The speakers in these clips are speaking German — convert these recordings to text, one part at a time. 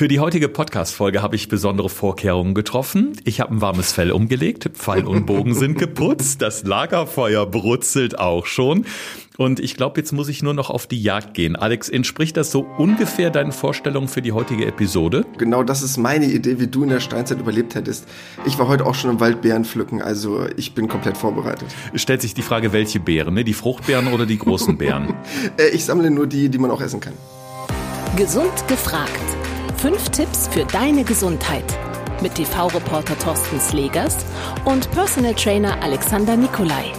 Für die heutige Podcast-Folge habe ich besondere Vorkehrungen getroffen. Ich habe ein warmes Fell umgelegt, Pfeil und Bogen sind geputzt, das Lagerfeuer brutzelt auch schon. Und ich glaube, jetzt muss ich nur noch auf die Jagd gehen. Alex, entspricht das so ungefähr deinen Vorstellungen für die heutige Episode? Genau, das ist meine Idee, wie du in der Steinzeit überlebt hättest. Ich war heute auch schon im Wald Beeren pflücken, also ich bin komplett vorbereitet. Stellt sich die Frage, welche Beeren, ne? Die Fruchtbeeren oder die großen Beeren? Äh, ich sammle nur die, die man auch essen kann. Gesund gefragt. Fünf Tipps für deine Gesundheit. Mit TV-Reporter Thorsten Slegers und Personal Trainer Alexander Nikolai.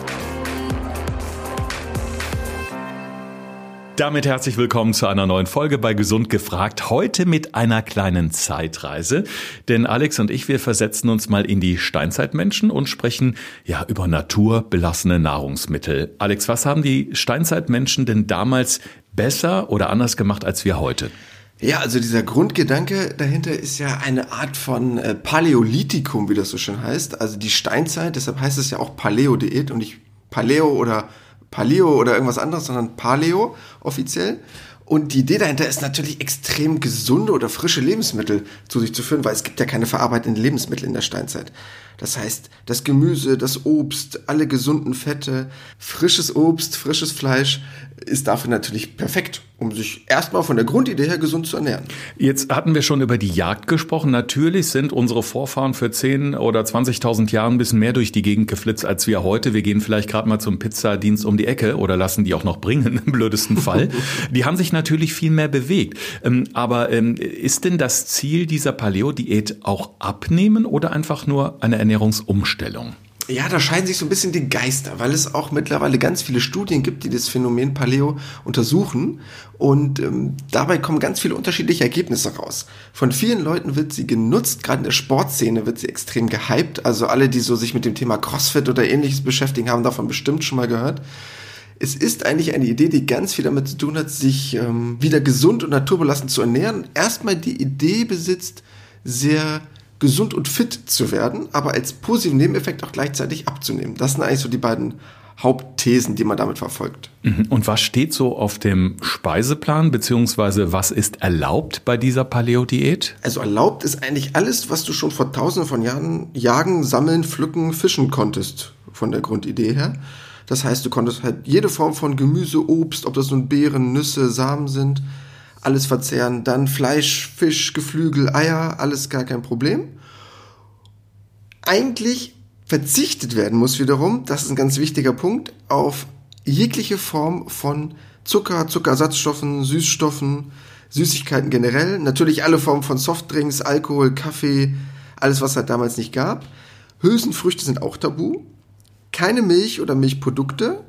Damit herzlich willkommen zu einer neuen Folge bei Gesund gefragt. Heute mit einer kleinen Zeitreise. Denn Alex und ich, wir versetzen uns mal in die Steinzeitmenschen und sprechen ja über naturbelassene Nahrungsmittel. Alex, was haben die Steinzeitmenschen denn damals besser oder anders gemacht als wir heute? Ja, also dieser Grundgedanke dahinter ist ja eine Art von äh, Paläolithikum, wie das so schön heißt. Also die Steinzeit, deshalb heißt es ja auch Paleo-Diät und nicht Paleo oder Paleo oder irgendwas anderes, sondern Paleo offiziell. Und die Idee dahinter ist natürlich extrem gesunde oder frische Lebensmittel zu sich zu führen, weil es gibt ja keine verarbeitenden Lebensmittel in der Steinzeit. Das heißt, das Gemüse, das Obst, alle gesunden Fette, frisches Obst, frisches Fleisch ist dafür natürlich perfekt, um sich erstmal von der Grundidee her gesund zu ernähren. Jetzt hatten wir schon über die Jagd gesprochen. Natürlich sind unsere Vorfahren für 10 oder 20.000 Jahre ein bisschen mehr durch die Gegend geflitzt als wir heute. Wir gehen vielleicht gerade mal zum Pizzadienst um die Ecke oder lassen die auch noch bringen, im blödesten Fall. die haben sich natürlich viel mehr bewegt. Ähm, aber ähm, ist denn das Ziel dieser Paleo-Diät auch abnehmen oder einfach nur eine Ernährung Ernährungsumstellung? Ja, da scheiden sich so ein bisschen die Geister, weil es auch mittlerweile ganz viele Studien gibt, die das Phänomen Paleo untersuchen. Und ähm, dabei kommen ganz viele unterschiedliche Ergebnisse raus. Von vielen Leuten wird sie genutzt, gerade in der Sportszene wird sie extrem gehypt. Also alle, die so sich mit dem Thema CrossFit oder ähnliches beschäftigen, haben davon bestimmt schon mal gehört. Es ist eigentlich eine Idee, die ganz viel damit zu tun hat, sich ähm, wieder gesund und naturbelassen zu ernähren. Erstmal die Idee besitzt, sehr gesund und fit zu werden, aber als positiven Nebeneffekt auch gleichzeitig abzunehmen. Das sind eigentlich so die beiden Hauptthesen, die man damit verfolgt. Mhm. Und was steht so auf dem Speiseplan, beziehungsweise was ist erlaubt bei dieser Paleo-Diät? Also erlaubt ist eigentlich alles, was du schon vor tausenden von Jahren jagen, sammeln, pflücken, fischen konntest, von der Grundidee her. Das heißt, du konntest halt jede Form von Gemüse, Obst, ob das nun Beeren, Nüsse, Samen sind, alles verzehren. Dann Fleisch, Fisch, Geflügel, Eier, alles gar kein Problem. Eigentlich verzichtet werden muss wiederum, das ist ein ganz wichtiger Punkt, auf jegliche Form von Zucker, Zuckerersatzstoffen, Süßstoffen, Süßigkeiten generell. Natürlich alle Formen von Softdrinks, Alkohol, Kaffee, alles, was es halt damals nicht gab. Hülsenfrüchte sind auch tabu. Keine Milch oder Milchprodukte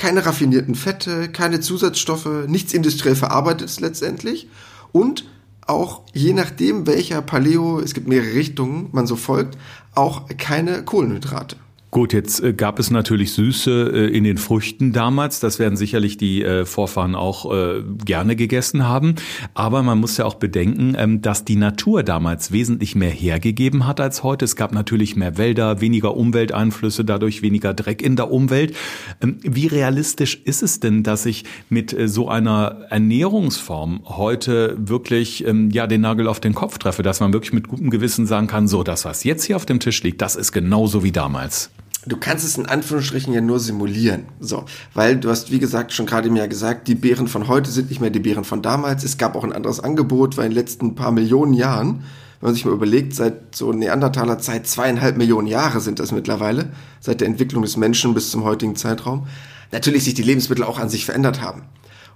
keine raffinierten Fette, keine Zusatzstoffe, nichts industriell verarbeitetes letztendlich und auch je nachdem, welcher Paleo, es gibt mehrere Richtungen, man so folgt, auch keine Kohlenhydrate. Gut, jetzt äh, gab es natürlich Süße äh, in den Früchten damals. Das werden sicherlich die äh, Vorfahren auch gerne gegessen haben. Aber man muss ja auch bedenken, ähm, dass die Natur damals wesentlich mehr hergegeben hat als heute. Es gab natürlich mehr Wälder, weniger Umwelteinflüsse, dadurch weniger Dreck in der Umwelt. Ähm, wie realistisch ist es denn, dass ich mit so einer Ernährungsform heute wirklich ähm, ja den Nagel auf den Kopf treffe, dass man wirklich mit gutem Gewissen sagen kann, so das, was jetzt hier auf dem Tisch liegt, das ist genauso wie damals? Du kannst es in Anführungsstrichen ja nur simulieren. So, weil du hast, wie gesagt, schon gerade mir gesagt, die Bären von heute sind nicht mehr die Bären von damals. Es gab auch ein anderes Angebot, weil in den letzten paar Millionen Jahren, wenn man sich mal überlegt, seit so Neandertaler Zeit zweieinhalb Millionen Jahre sind das mittlerweile, seit der Entwicklung des Menschen bis zum heutigen Zeitraum, natürlich sich die Lebensmittel auch an sich verändert haben.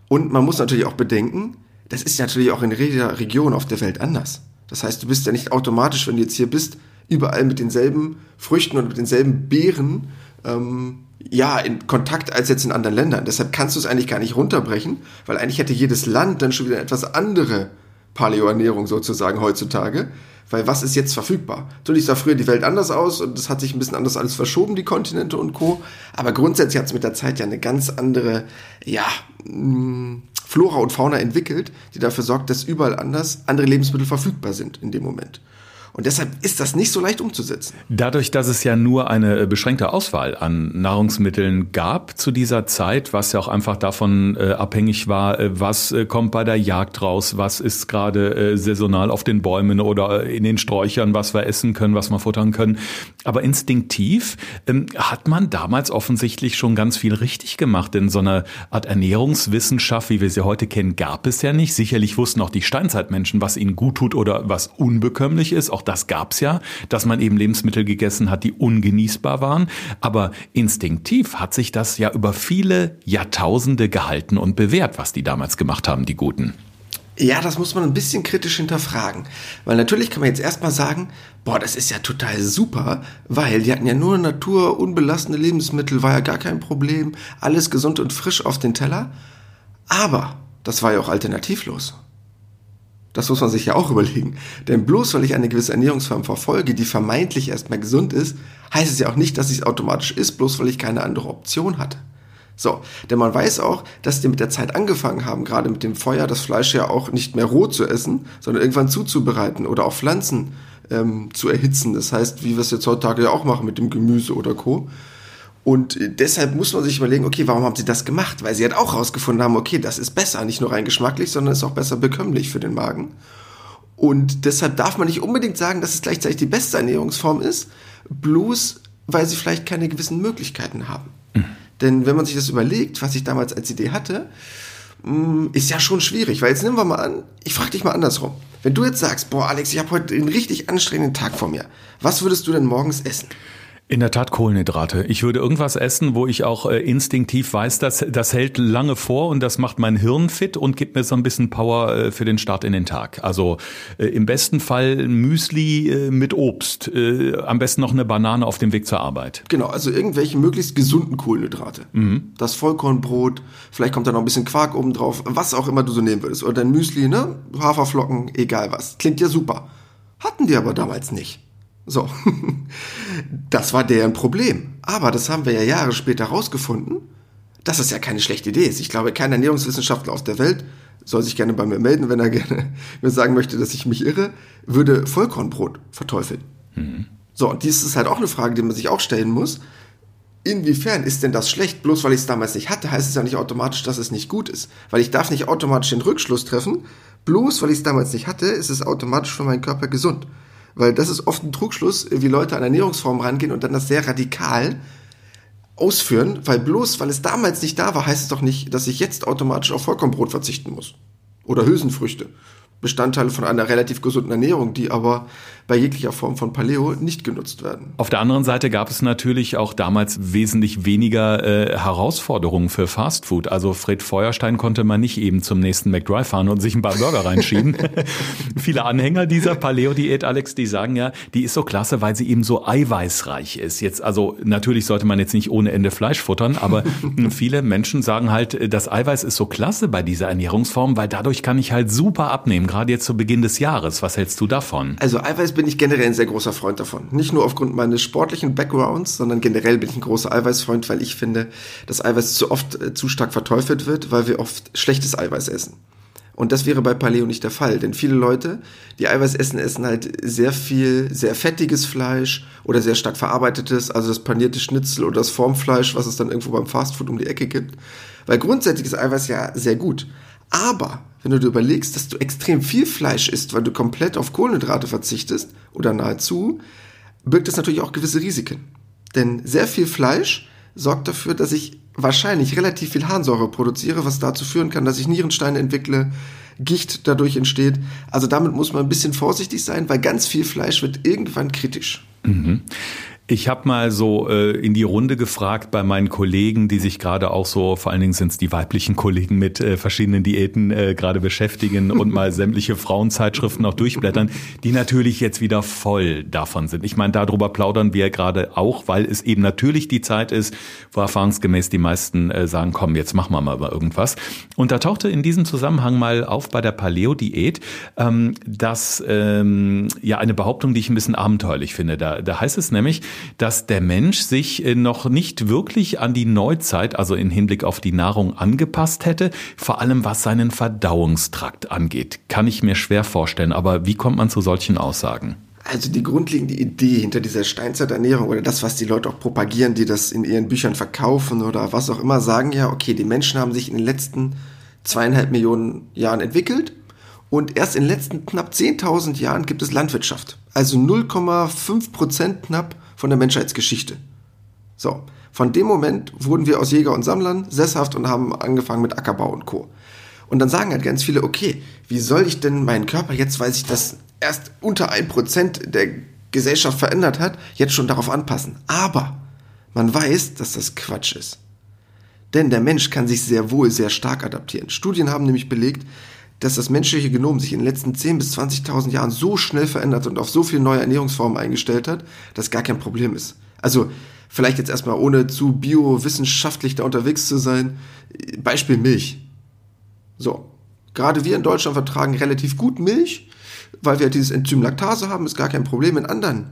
Und man muss natürlich auch bedenken, das ist natürlich auch in jeder Region auf der Welt anders. Das heißt, du bist ja nicht automatisch, wenn du jetzt hier bist, überall mit denselben Früchten und mit denselben Beeren ähm, ja, in Kontakt als jetzt in anderen Ländern. Deshalb kannst du es eigentlich gar nicht runterbrechen, weil eigentlich hätte jedes Land dann schon wieder etwas andere Paleo-Ernährung sozusagen heutzutage. Weil was ist jetzt verfügbar? Natürlich sah früher die Welt anders aus und es hat sich ein bisschen anders alles verschoben, die Kontinente und Co. Aber grundsätzlich hat es mit der Zeit ja eine ganz andere, ja, mm, Flora und Fauna entwickelt, die dafür sorgt, dass überall anders andere Lebensmittel verfügbar sind in dem Moment. Und deshalb ist das nicht so leicht umzusetzen. Dadurch, dass es ja nur eine äh, beschränkte Auswahl an Nahrungsmitteln gab zu dieser Zeit, was ja auch einfach davon äh, abhängig war, äh, was äh, kommt bei der Jagd raus, was ist gerade äh, saisonal auf den Bäumen oder äh, in den Sträuchern, was wir essen können, was wir futtern können. Aber instinktiv ähm, hat man damals offensichtlich schon ganz viel richtig gemacht, denn so eine Art Ernährungswissenschaft, wie wir sie heute kennen, gab es ja nicht. Sicherlich wussten auch die Steinzeitmenschen, was ihnen gut tut oder was unbekömmlich ist. Auch das gab's ja, dass man eben Lebensmittel gegessen hat, die ungenießbar waren. Aber instinktiv hat sich das ja über viele Jahrtausende gehalten und bewährt, was die damals gemacht haben, die Guten. Ja, das muss man ein bisschen kritisch hinterfragen. Weil natürlich kann man jetzt erstmal sagen, boah, das ist ja total super, weil die hatten ja nur naturunbelassene Lebensmittel, war ja gar kein Problem, alles gesund und frisch auf den Teller. Aber das war ja auch alternativlos. Das muss man sich ja auch überlegen. Denn bloß weil ich eine gewisse Ernährungsform verfolge, die vermeintlich erstmal gesund ist, heißt es ja auch nicht, dass es automatisch ist, bloß weil ich keine andere Option hatte. So, denn man weiß auch, dass die mit der Zeit angefangen haben, gerade mit dem Feuer, das Fleisch ja auch nicht mehr roh zu essen, sondern irgendwann zuzubereiten oder auch Pflanzen ähm, zu erhitzen. Das heißt, wie wir es jetzt heutzutage ja auch machen mit dem Gemüse oder Co. Und deshalb muss man sich überlegen, okay, warum haben sie das gemacht? Weil sie halt auch herausgefunden haben, okay, das ist besser, nicht nur rein geschmacklich, sondern ist auch besser bekömmlich für den Magen. Und deshalb darf man nicht unbedingt sagen, dass es gleichzeitig die beste Ernährungsform ist, bloß weil sie vielleicht keine gewissen Möglichkeiten haben. Mhm. Denn wenn man sich das überlegt, was ich damals als Idee hatte, mm, ist ja schon schwierig. Weil jetzt nehmen wir mal an, ich frage dich mal andersrum. Wenn du jetzt sagst, boah Alex, ich habe heute einen richtig anstrengenden Tag vor mir, was würdest du denn morgens essen? In der Tat Kohlenhydrate. Ich würde irgendwas essen, wo ich auch äh, instinktiv weiß, dass das hält lange vor und das macht mein Hirn fit und gibt mir so ein bisschen Power äh, für den Start in den Tag. Also äh, im besten Fall Müsli äh, mit Obst, äh, am besten noch eine Banane auf dem Weg zur Arbeit. Genau, also irgendwelche möglichst gesunden Kohlenhydrate. Mhm. Das Vollkornbrot, vielleicht kommt da noch ein bisschen Quark oben drauf, was auch immer du so nehmen würdest. Oder dein Müsli, ne? Haferflocken, egal was. Klingt ja super. Hatten die aber damals nicht. So, das war deren Problem. Aber das haben wir ja Jahre später herausgefunden, dass es ja keine schlechte Idee ist. Ich glaube, kein Ernährungswissenschaftler auf der Welt soll sich gerne bei mir melden, wenn er gerne mir sagen möchte, dass ich mich irre, würde Vollkornbrot verteufeln. Mhm. So, und dies ist halt auch eine Frage, die man sich auch stellen muss. Inwiefern ist denn das schlecht? Bloß weil ich es damals nicht hatte, heißt es ja nicht automatisch, dass es nicht gut ist. Weil ich darf nicht automatisch den Rückschluss treffen. Bloß weil ich es damals nicht hatte, ist es automatisch für meinen Körper gesund. Weil das ist oft ein Trugschluss, wie Leute an Ernährungsformen rangehen und dann das sehr radikal ausführen, weil bloß, weil es damals nicht da war, heißt es doch nicht, dass ich jetzt automatisch auf Vollkornbrot verzichten muss. Oder Hülsenfrüchte. Bestandteile von einer relativ gesunden Ernährung, die aber bei jeglicher Form von Paleo nicht genutzt werden. Auf der anderen Seite gab es natürlich auch damals wesentlich weniger äh, Herausforderungen für Fastfood. Also Fred Feuerstein konnte man nicht eben zum nächsten McDrive fahren und sich ein paar Burger reinschieben. Viele Anhänger dieser Paleo-Diät, Alex, die sagen ja, die ist so klasse, weil sie eben so eiweißreich ist. Jetzt, also natürlich sollte man jetzt nicht ohne Ende Fleisch futtern, aber viele Menschen sagen halt, das Eiweiß ist so klasse bei dieser Ernährungsform, weil dadurch kann ich halt super abnehmen, gerade jetzt zu Beginn des Jahres. Was hältst du davon? Also Eiweiß bin ich generell ein sehr großer Freund davon. Nicht nur aufgrund meines sportlichen Backgrounds, sondern generell bin ich ein großer Eiweißfreund, weil ich finde, dass Eiweiß zu oft äh, zu stark verteufelt wird, weil wir oft schlechtes Eiweiß essen. Und das wäre bei Paleo nicht der Fall, denn viele Leute, die Eiweiß essen, essen halt sehr viel, sehr fettiges Fleisch oder sehr stark verarbeitetes, also das panierte Schnitzel oder das Formfleisch, was es dann irgendwo beim Fastfood um die Ecke gibt. Weil grundsätzlich ist Eiweiß ja sehr gut. Aber wenn du dir überlegst, dass du extrem viel Fleisch isst, weil du komplett auf Kohlenhydrate verzichtest oder nahezu, birgt das natürlich auch gewisse Risiken. Denn sehr viel Fleisch sorgt dafür, dass ich wahrscheinlich relativ viel Harnsäure produziere, was dazu führen kann, dass ich Nierensteine entwickle, Gicht dadurch entsteht. Also damit muss man ein bisschen vorsichtig sein, weil ganz viel Fleisch wird irgendwann kritisch. Mhm. Ich habe mal so äh, in die Runde gefragt bei meinen Kollegen, die sich gerade auch so, vor allen Dingen sind es die weiblichen Kollegen mit äh, verschiedenen Diäten äh, gerade beschäftigen und mal sämtliche Frauenzeitschriften auch durchblättern, die natürlich jetzt wieder voll davon sind. Ich meine, darüber plaudern wir gerade auch, weil es eben natürlich die Zeit ist, wo erfahrungsgemäß die meisten äh, sagen, komm, jetzt machen wir mal irgendwas. Und da tauchte in diesem Zusammenhang mal auf bei der Paleo-Diät, ähm, dass ähm, ja eine Behauptung, die ich ein bisschen abenteuerlich finde. Da, da heißt es nämlich, dass der Mensch sich äh, noch nicht wirklich an die Neuzeit, also in Hinblick auf die Nahrung angepasst hätte, vor allem was seinen Verdauungstrakt angeht. Kann ich mir schwer vorstellen, aber wie kommt man zu solchen Aussagen? Also die grundlegende Idee hinter dieser Steinzeiternährung oder das, was die Leute auch propagieren, die das in ihren Büchern verkaufen oder was auch immer, sagen ja, okay, die Menschen haben sich in den letzten zweieinhalb Millionen Jahren entwickelt und erst in den letzten knapp 10.000 Jahren gibt es Landwirtschaft. Also 0,5 Prozent knapp von der Menschheitsgeschichte. So, von dem Moment wurden wir aus Jäger und Sammlern sesshaft und haben angefangen mit Ackerbau und Co. Und dann sagen halt ganz viele, okay, wie soll ich denn meinen Körper jetzt, weil sich das erst unter ein Prozent der Gesellschaft verändert hat, jetzt schon darauf anpassen? Aber man weiß, dass das Quatsch ist. Denn der Mensch kann sich sehr wohl sehr stark adaptieren. Studien haben nämlich belegt, dass das menschliche Genom sich in den letzten 10.000 bis 20.000 Jahren so schnell verändert und auf so viele neue Ernährungsformen eingestellt hat, dass gar kein Problem ist. Also vielleicht jetzt erstmal ohne zu biowissenschaftlich da unterwegs zu sein. Beispiel Milch. So, gerade wir in Deutschland vertragen relativ gut Milch, weil wir dieses Enzym Laktase haben, ist gar kein Problem. In anderen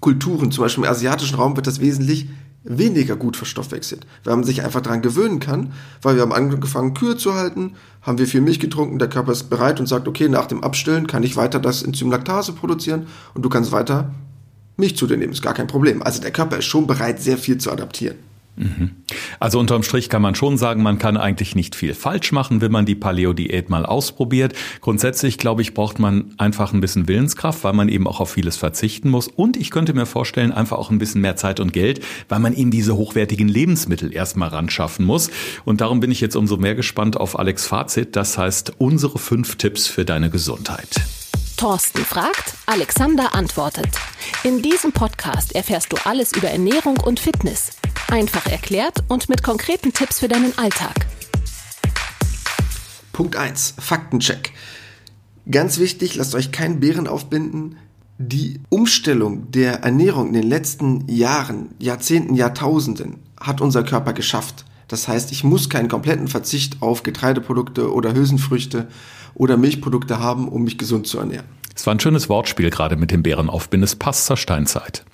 Kulturen, zum Beispiel im asiatischen Raum, wird das wesentlich weniger gut verstoffwechselt, weil man sich einfach daran gewöhnen kann, weil wir haben angefangen Kühe zu halten, haben wir viel Milch getrunken, der Körper ist bereit und sagt, okay, nach dem Abstillen kann ich weiter das Enzym Laktase produzieren und du kannst weiter Milch zu dir nehmen, ist gar kein Problem. Also der Körper ist schon bereit, sehr viel zu adaptieren. Also unterm Strich kann man schon sagen, man kann eigentlich nicht viel falsch machen, wenn man die Paleo-Diät mal ausprobiert. Grundsätzlich, glaube ich, braucht man einfach ein bisschen Willenskraft, weil man eben auch auf vieles verzichten muss. Und ich könnte mir vorstellen, einfach auch ein bisschen mehr Zeit und Geld, weil man eben diese hochwertigen Lebensmittel erstmal ran schaffen muss. Und darum bin ich jetzt umso mehr gespannt auf Alex Fazit. Das heißt, unsere fünf Tipps für deine Gesundheit. Thorsten fragt, Alexander antwortet. In diesem Podcast erfährst du alles über Ernährung und Fitness. Einfach erklärt und mit konkreten Tipps für deinen Alltag. Punkt 1. Faktencheck. Ganz wichtig, lasst euch keinen Bären aufbinden. Die Umstellung der Ernährung in den letzten Jahren, Jahrzehnten, Jahrtausenden hat unser Körper geschafft. Das heißt, ich muss keinen kompletten Verzicht auf Getreideprodukte oder Hülsenfrüchte oder Milchprodukte haben, um mich gesund zu ernähren. Es war ein schönes Wortspiel gerade mit dem Bären aufbinden. Es passt zur Steinzeit.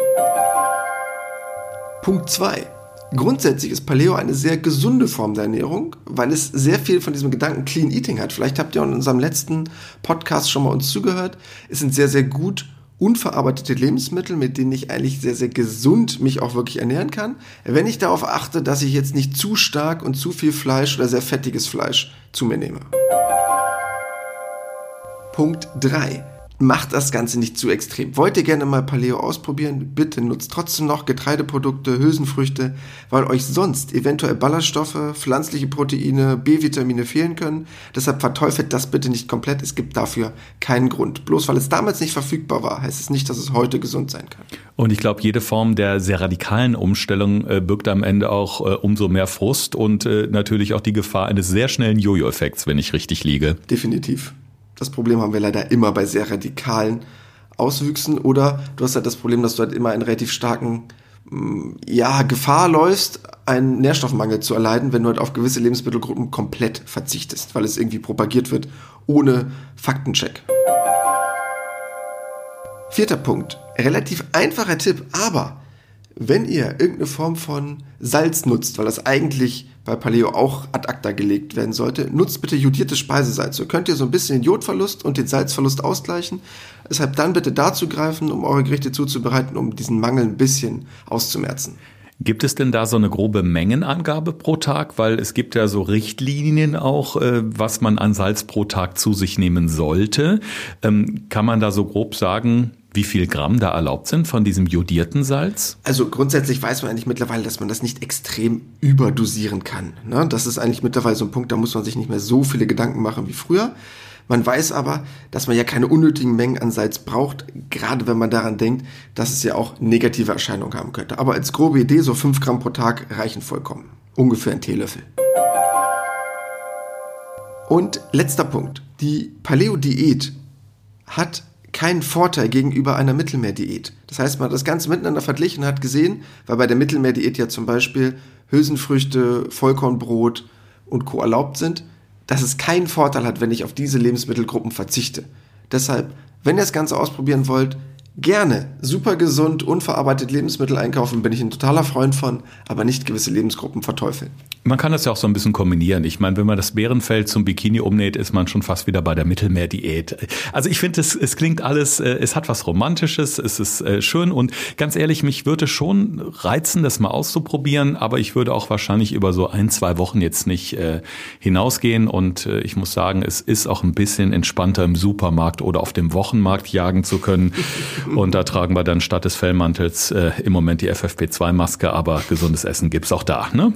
Punkt 2. Grundsätzlich ist Paleo eine sehr gesunde Form der Ernährung, weil es sehr viel von diesem Gedanken Clean Eating hat. Vielleicht habt ihr in unserem letzten Podcast schon mal uns zugehört. Es sind sehr, sehr gut unverarbeitete Lebensmittel, mit denen ich eigentlich sehr, sehr gesund mich auch wirklich ernähren kann. Wenn ich darauf achte, dass ich jetzt nicht zu stark und zu viel Fleisch oder sehr fettiges Fleisch zu mir nehme. Punkt 3 macht das Ganze nicht zu extrem. Wollt ihr gerne mal Paleo ausprobieren? Bitte nutzt trotzdem noch Getreideprodukte, Hülsenfrüchte, weil euch sonst eventuell Ballaststoffe, pflanzliche Proteine, B-Vitamine fehlen können. Deshalb verteufelt das bitte nicht komplett. Es gibt dafür keinen Grund. Bloß weil es damals nicht verfügbar war, heißt es nicht, dass es heute gesund sein kann. Und ich glaube, jede Form der sehr radikalen Umstellung äh, birgt am Ende auch äh, umso mehr Frust und äh, natürlich auch die Gefahr eines sehr schnellen Jojo-Effekts, wenn ich richtig liege. Definitiv. Das Problem haben wir leider immer bei sehr radikalen Auswüchsen oder du hast halt das Problem, dass du halt immer einen relativ starken mm, ja, Gefahr läufst, einen Nährstoffmangel zu erleiden, wenn du halt auf gewisse Lebensmittelgruppen komplett verzichtest, weil es irgendwie propagiert wird ohne Faktencheck. Vierter Punkt. Relativ einfacher Tipp, aber wenn ihr irgendeine Form von Salz nutzt, weil das eigentlich bei Paleo auch ad acta gelegt werden sollte, nutzt bitte jodiertes Speisesalz. So könnt ihr so ein bisschen den Jodverlust und den Salzverlust ausgleichen. Deshalb dann bitte dazu greifen, um eure Gerichte zuzubereiten, um diesen Mangel ein bisschen auszumerzen. Gibt es denn da so eine grobe Mengenangabe pro Tag? Weil es gibt ja so Richtlinien auch, äh, was man an Salz pro Tag zu sich nehmen sollte. Ähm, kann man da so grob sagen, wie viel Gramm da erlaubt sind von diesem jodierten Salz? Also grundsätzlich weiß man eigentlich mittlerweile, dass man das nicht extrem überdosieren kann. Ne? Das ist eigentlich mittlerweile so ein Punkt, da muss man sich nicht mehr so viele Gedanken machen wie früher. Man weiß aber, dass man ja keine unnötigen Mengen an Salz braucht, gerade wenn man daran denkt, dass es ja auch negative Erscheinungen haben könnte. Aber als grobe Idee, so 5 Gramm pro Tag reichen vollkommen. Ungefähr ein Teelöffel. Und letzter Punkt. Die Paleo-Diät hat keinen Vorteil gegenüber einer Mittelmeerdiät. Das heißt, man hat das Ganze miteinander verglichen und hat gesehen, weil bei der Mittelmeerdiät ja zum Beispiel Hülsenfrüchte, Vollkornbrot und Co. erlaubt sind, dass es keinen Vorteil hat, wenn ich auf diese Lebensmittelgruppen verzichte. Deshalb, wenn ihr das Ganze ausprobieren wollt, gerne super gesund, unverarbeitet Lebensmittel einkaufen, bin ich ein totaler Freund von, aber nicht gewisse Lebensgruppen verteufeln. Man kann das ja auch so ein bisschen kombinieren. Ich meine, wenn man das Bärenfell zum Bikini umnäht, ist man schon fast wieder bei der Mittelmeerdiät. Also ich finde, es, es klingt alles, äh, es hat was Romantisches, es ist äh, schön und ganz ehrlich, mich würde schon reizen, das mal auszuprobieren, aber ich würde auch wahrscheinlich über so ein, zwei Wochen jetzt nicht äh, hinausgehen und ich muss sagen, es ist auch ein bisschen entspannter im Supermarkt oder auf dem Wochenmarkt jagen zu können und da tragen wir dann statt des Fellmantels im Moment die FFP2-Maske, aber gesundes Essen gibt's auch da, ne?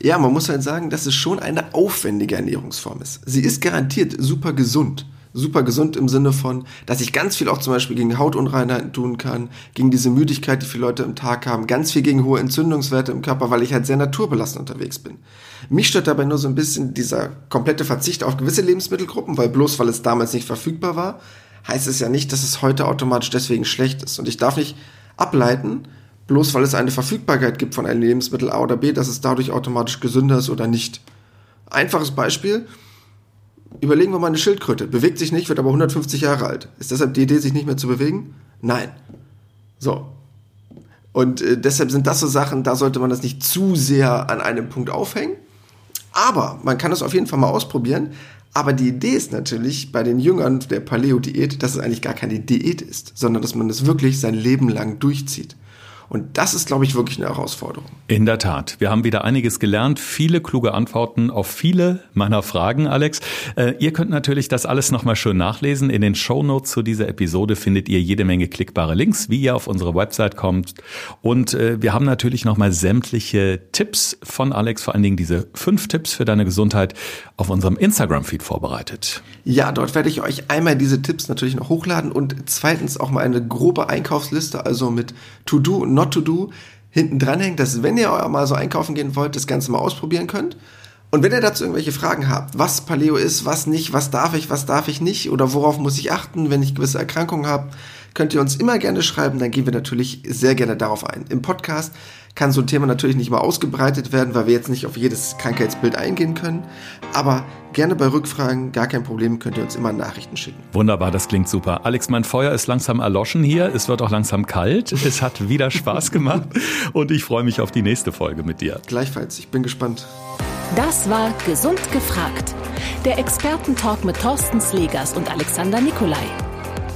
Ja, man muss halt sagen, dass es schon eine aufwendige Ernährungsform ist. Sie ist garantiert super gesund. Super gesund im Sinne von, dass ich ganz viel auch zum Beispiel gegen Hautunreinheiten tun kann, gegen diese Müdigkeit, die viele Leute im Tag haben, ganz viel gegen hohe Entzündungswerte im Körper, weil ich halt sehr naturbelassen unterwegs bin. Mich stört dabei nur so ein bisschen dieser komplette Verzicht auf gewisse Lebensmittelgruppen, weil bloß weil es damals nicht verfügbar war, heißt es ja nicht, dass es heute automatisch deswegen schlecht ist. Und ich darf nicht ableiten, bloß weil es eine Verfügbarkeit gibt von einem Lebensmittel A oder B, dass es dadurch automatisch gesünder ist oder nicht. Einfaches Beispiel. Überlegen wir mal eine Schildkröte. Bewegt sich nicht, wird aber 150 Jahre alt. Ist deshalb die Idee, sich nicht mehr zu bewegen? Nein. So. Und äh, deshalb sind das so Sachen, da sollte man das nicht zu sehr an einem Punkt aufhängen. Aber man kann es auf jeden Fall mal ausprobieren. Aber die Idee ist natürlich bei den Jüngern der Paleo-Diät, dass es eigentlich gar keine Diät ist, sondern dass man es wirklich sein Leben lang durchzieht. Und das ist, glaube ich, wirklich eine Herausforderung. In der Tat. Wir haben wieder einiges gelernt, viele kluge Antworten auf viele meiner Fragen, Alex. Äh, ihr könnt natürlich das alles nochmal schön nachlesen. In den Show Notes zu dieser Episode findet ihr jede Menge klickbare Links, wie ihr auf unsere Website kommt. Und äh, wir haben natürlich nochmal sämtliche Tipps von Alex, vor allen Dingen diese fünf Tipps für deine Gesundheit auf unserem Instagram-Feed vorbereitet. Ja, dort werde ich euch einmal diese Tipps natürlich noch hochladen und zweitens auch mal eine grobe Einkaufsliste, also mit To-Do und Not to Do hinten dranhängt, dass wenn ihr mal so einkaufen gehen wollt, das Ganze mal ausprobieren könnt. Und wenn ihr dazu irgendwelche Fragen habt, was Paleo ist, was nicht, was darf ich, was darf ich nicht oder worauf muss ich achten, wenn ich gewisse Erkrankungen habe, könnt ihr uns immer gerne schreiben, dann gehen wir natürlich sehr gerne darauf ein. Im Podcast kann so ein Thema natürlich nicht mal ausgebreitet werden, weil wir jetzt nicht auf jedes Krankheitsbild eingehen können. Aber gerne bei Rückfragen, gar kein Problem, könnt ihr uns immer Nachrichten schicken. Wunderbar, das klingt super. Alex, mein Feuer ist langsam erloschen hier. Es wird auch langsam kalt. Es hat wieder Spaß gemacht und ich freue mich auf die nächste Folge mit dir. Gleichfalls, ich bin gespannt. Das war Gesund gefragt. Der Expertentalk mit Thorsten Slegers und Alexander Nikolai.